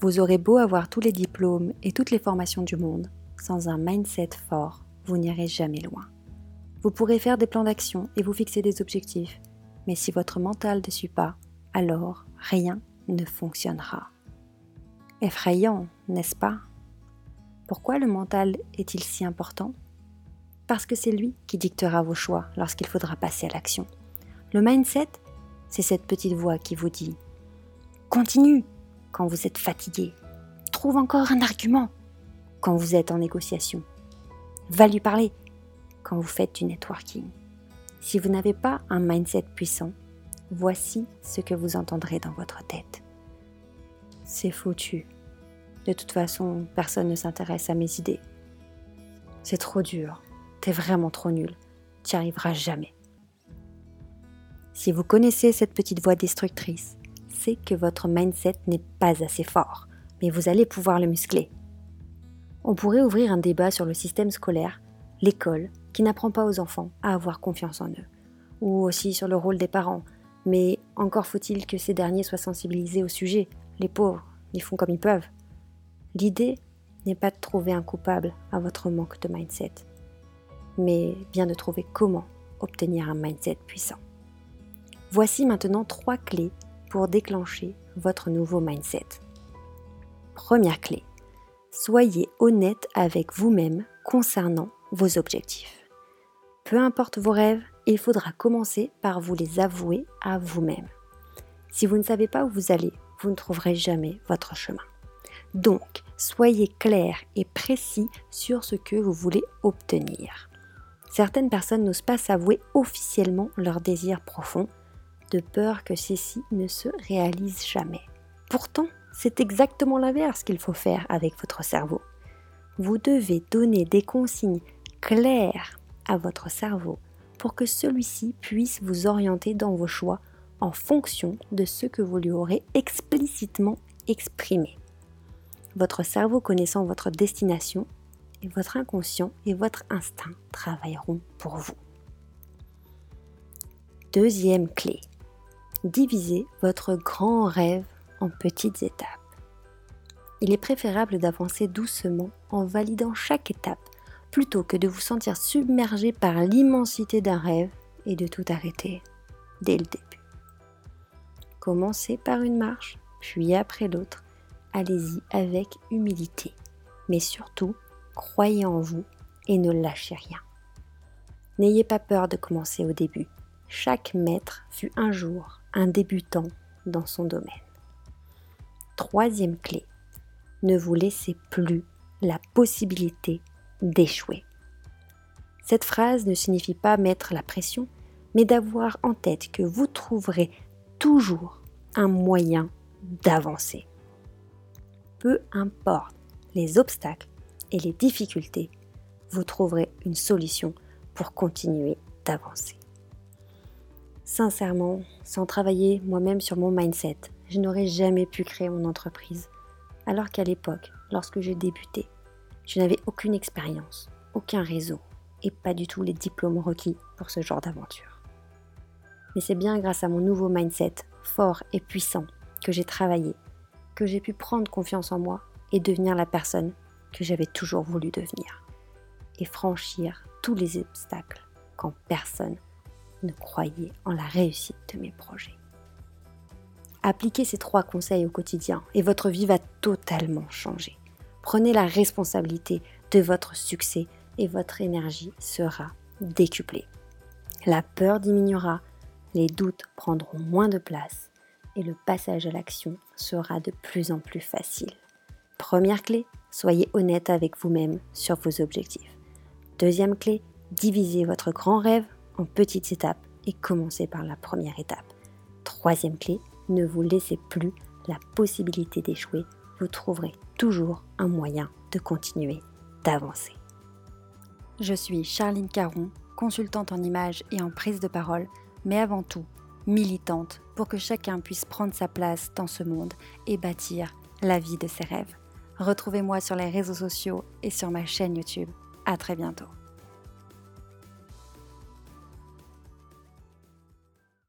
Vous aurez beau avoir tous les diplômes et toutes les formations du monde, sans un mindset fort, vous n'irez jamais loin. Vous pourrez faire des plans d'action et vous fixer des objectifs, mais si votre mental ne suit pas, alors rien ne fonctionnera. Effrayant, n'est-ce pas? Pourquoi le mental est-il si important? Parce que c'est lui qui dictera vos choix lorsqu'il faudra passer à l'action. Le mindset, c'est cette petite voix qui vous dit ⁇ Continue, quand vous êtes fatigué. Trouve encore un argument quand vous êtes en négociation. Va lui parler quand vous faites du networking. Si vous n'avez pas un mindset puissant, voici ce que vous entendrez dans votre tête. C'est foutu. De toute façon, personne ne s'intéresse à mes idées. C'est trop dur. T'es vraiment trop nul. Tu n'y arriveras jamais. Si vous connaissez cette petite voix destructrice, c'est que votre mindset n'est pas assez fort, mais vous allez pouvoir le muscler. On pourrait ouvrir un débat sur le système scolaire, l'école, qui n'apprend pas aux enfants à avoir confiance en eux, ou aussi sur le rôle des parents, mais encore faut-il que ces derniers soient sensibilisés au sujet. Les pauvres, ils font comme ils peuvent. L'idée n'est pas de trouver un coupable à votre manque de mindset, mais bien de trouver comment obtenir un mindset puissant. Voici maintenant trois clés pour déclencher votre nouveau mindset. Première clé, soyez honnête avec vous-même concernant vos objectifs. Peu importe vos rêves, il faudra commencer par vous les avouer à vous-même. Si vous ne savez pas où vous allez, vous ne trouverez jamais votre chemin. Donc, soyez clair et précis sur ce que vous voulez obtenir. Certaines personnes n'osent pas s'avouer officiellement leurs désirs profonds de peur que ceci ne se réalise jamais. Pourtant, c'est exactement l'inverse qu'il faut faire avec votre cerveau. Vous devez donner des consignes claires à votre cerveau pour que celui-ci puisse vous orienter dans vos choix en fonction de ce que vous lui aurez explicitement exprimé. Votre cerveau connaissant votre destination, et votre inconscient et votre instinct travailleront pour vous. Deuxième clé, divisez votre grand rêve en petites étapes. Il est préférable d'avancer doucement en validant chaque étape plutôt que de vous sentir submergé par l'immensité d'un rêve et de tout arrêter dès le début. Commencez par une marche, puis après l'autre. Allez-y avec humilité, mais surtout croyez en vous et ne lâchez rien. N'ayez pas peur de commencer au début. Chaque maître fut un jour débutant dans son domaine. Troisième clé, ne vous laissez plus la possibilité d'échouer. Cette phrase ne signifie pas mettre la pression, mais d'avoir en tête que vous trouverez toujours un moyen d'avancer. Peu importe les obstacles et les difficultés, vous trouverez une solution pour continuer d'avancer. Sincèrement, sans travailler moi-même sur mon mindset, je n'aurais jamais pu créer mon entreprise. Alors qu'à l'époque, lorsque j'ai débuté, je n'avais aucune expérience, aucun réseau et pas du tout les diplômes requis pour ce genre d'aventure. Mais c'est bien grâce à mon nouveau mindset, fort et puissant, que j'ai travaillé, que j'ai pu prendre confiance en moi et devenir la personne que j'avais toujours voulu devenir. Et franchir tous les obstacles quand personne ne croyez en la réussite de mes projets. Appliquez ces trois conseils au quotidien et votre vie va totalement changer. Prenez la responsabilité de votre succès et votre énergie sera décuplée. La peur diminuera, les doutes prendront moins de place et le passage à l'action sera de plus en plus facile. Première clé, soyez honnête avec vous-même sur vos objectifs. Deuxième clé, divisez votre grand rêve en petites étapes et commencez par la première étape. Troisième clé, ne vous laissez plus la possibilité d'échouer. Vous trouverez toujours un moyen de continuer d'avancer. Je suis Charline Caron, consultante en images et en prise de parole, mais avant tout militante pour que chacun puisse prendre sa place dans ce monde et bâtir la vie de ses rêves. Retrouvez-moi sur les réseaux sociaux et sur ma chaîne YouTube. À très bientôt.